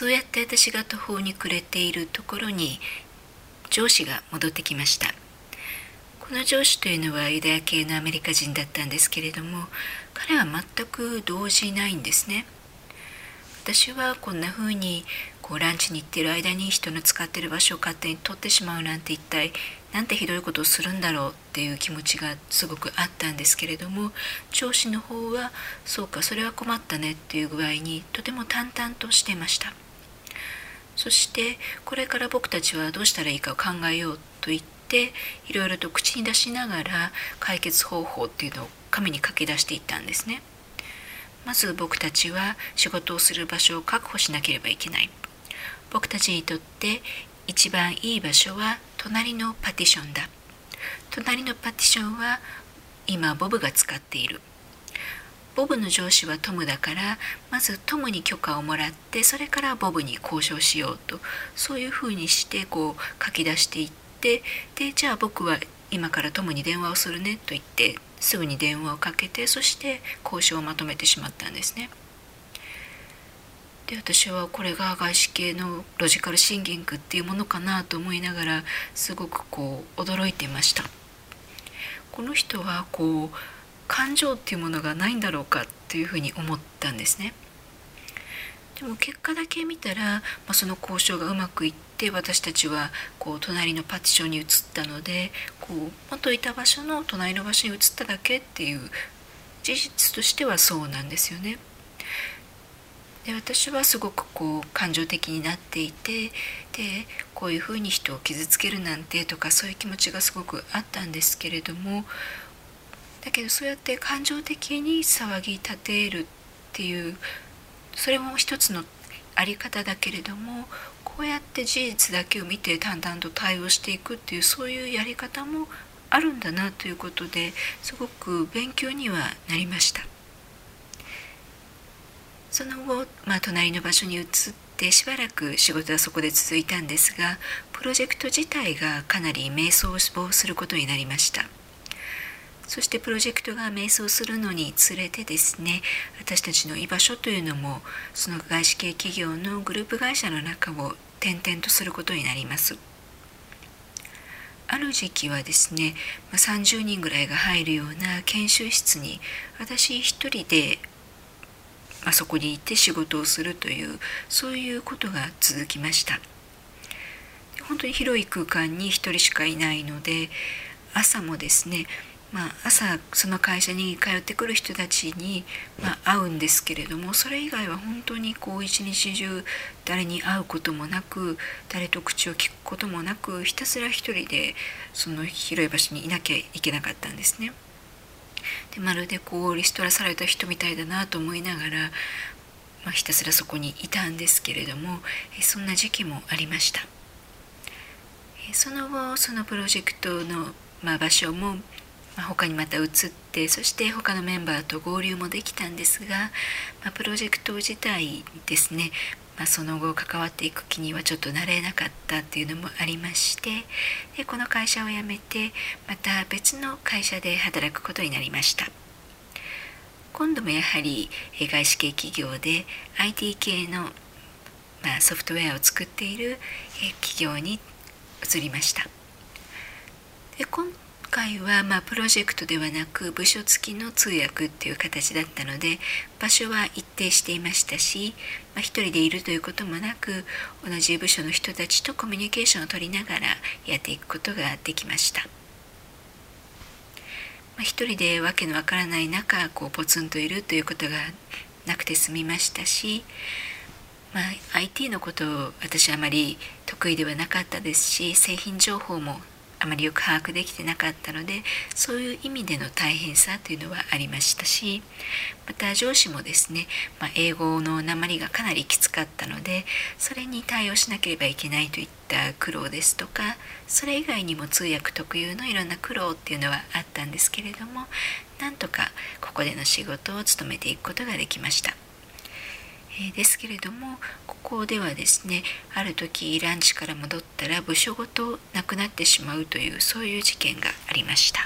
そうやって私が途方に暮れているところに上司が戻ってきました。この上司というのはユダヤ系のアメリカ人だったんですけれども彼は全く動じないんですね。私はこんな風にこうランチに行ってる間に人の使ってる場所を勝手に取ってしまうなんて一体なんてひどいことをするんだろうっていう気持ちがすごくあったんですけれども上司の方はそうかそれは困ったねっていう具合にとても淡々としてました。そしてこれから僕たちはどうしたらいいかを考えようと言っていろいろと口に出しながら解決方法っていうのを紙に書き出していったんですね。まず僕たちは仕事をする場所を確保しなければいけない。僕たちにとって一番いい場所は隣のパティションだ。隣のパティションは今ボブが使っている。ボブの上司はトムだからまずトムに許可をもらってそれからボブに交渉しようとそういうふうにしてこう書き出していってでじゃあ僕は今からトムに電話をするねと言ってすぐに電話をかけてそして交渉をまとめてしまったんですね。で私はこれが外資系のロジカルシンギングっていうものかなと思いながらすごくこう驚いてましたこの人はこう感情っていうものがないんだろうかっていうふうに思ったんですねでも結果だけ見たら、まあ、その交渉がうまくいって私たちはこう隣のパティションに移ったのでこう元いた場所の隣の場所に移っただけっていう事実としてはそうなんですよね。で私はすごくこう感情的になっていてでこういうふうに人を傷つけるなんてとかそういう気持ちがすごくあったんですけれどもだけどそうやって感情的に騒ぎ立てるっていうそれも一つのあり方だけれどもこうやって事実だけを見て淡々と対応していくっていうそういうやり方もあるんだなということですごく勉強にはなりました。その後、まあ、隣の場所に移ってしばらく仕事はそこで続いたんですがプロジェクト自体がかなり迷走をすることになりましたそしてプロジェクトが迷走するのにつれてですね私たちの居場所というのもその外資系企業のグループ会社の中を転々とすることになります。ある時期はですね30人ぐらいが入るような研修室に私一人でまあ、そこに行って仕事をするというそういうことが続きました。本当に広い空間に1人しかいないので朝もですねまあ、朝その会社に通ってくる人たちに、まあ、会うんですけれどもそれ以外は本当にこう一日中誰に会うこともなく誰と口を聞くこともなくひたすら一人でその広い場所にいなきゃいけなかったんですね。でまるでこうリストラされた人みたいだなと思いながら、まあ、ひたすらそこにいたんですけれどもそんな時期もありましたその後そのプロジェクトの、まあ、場所も、まあ、他にまた移ってそして他のメンバーと合流もできたんですが、まあ、プロジェクト自体ですねまあ、その後関わっていく気にはちょっとなれなかったっていうのもありましてでこの会社を辞めてまた別の会社で働くことになりました。今度もやはり外資系企業で IT 系の、ま、ソフトウェアを作っている企業に移りました。で今回はまあプロジェクトではなく部署付きの通訳っていう形だったので場所は一定していましたし、まあ、一人でいるということもなく同じ部署の人たちとコミュニケーションを取りながらやっていくことができました。まあ、一人でわけのわからない中こうポツンといるということがなくて済みましたし、まあ、IT のことを私はあまり得意ではなかったですし製品情報もあまりよく把握できてなかったのでそういう意味での大変さというのはありましたしまた上司もですね、まあ、英語の鉛がかなりきつかったのでそれに対応しなければいけないといった苦労ですとかそれ以外にも通訳特有のいろんな苦労っていうのはあったんですけれどもなんとかここでの仕事を務めていくことができました。えですけれどもここではですねある時ランチから戻ったら部署ごとなくなってしまうというそういう事件がありました。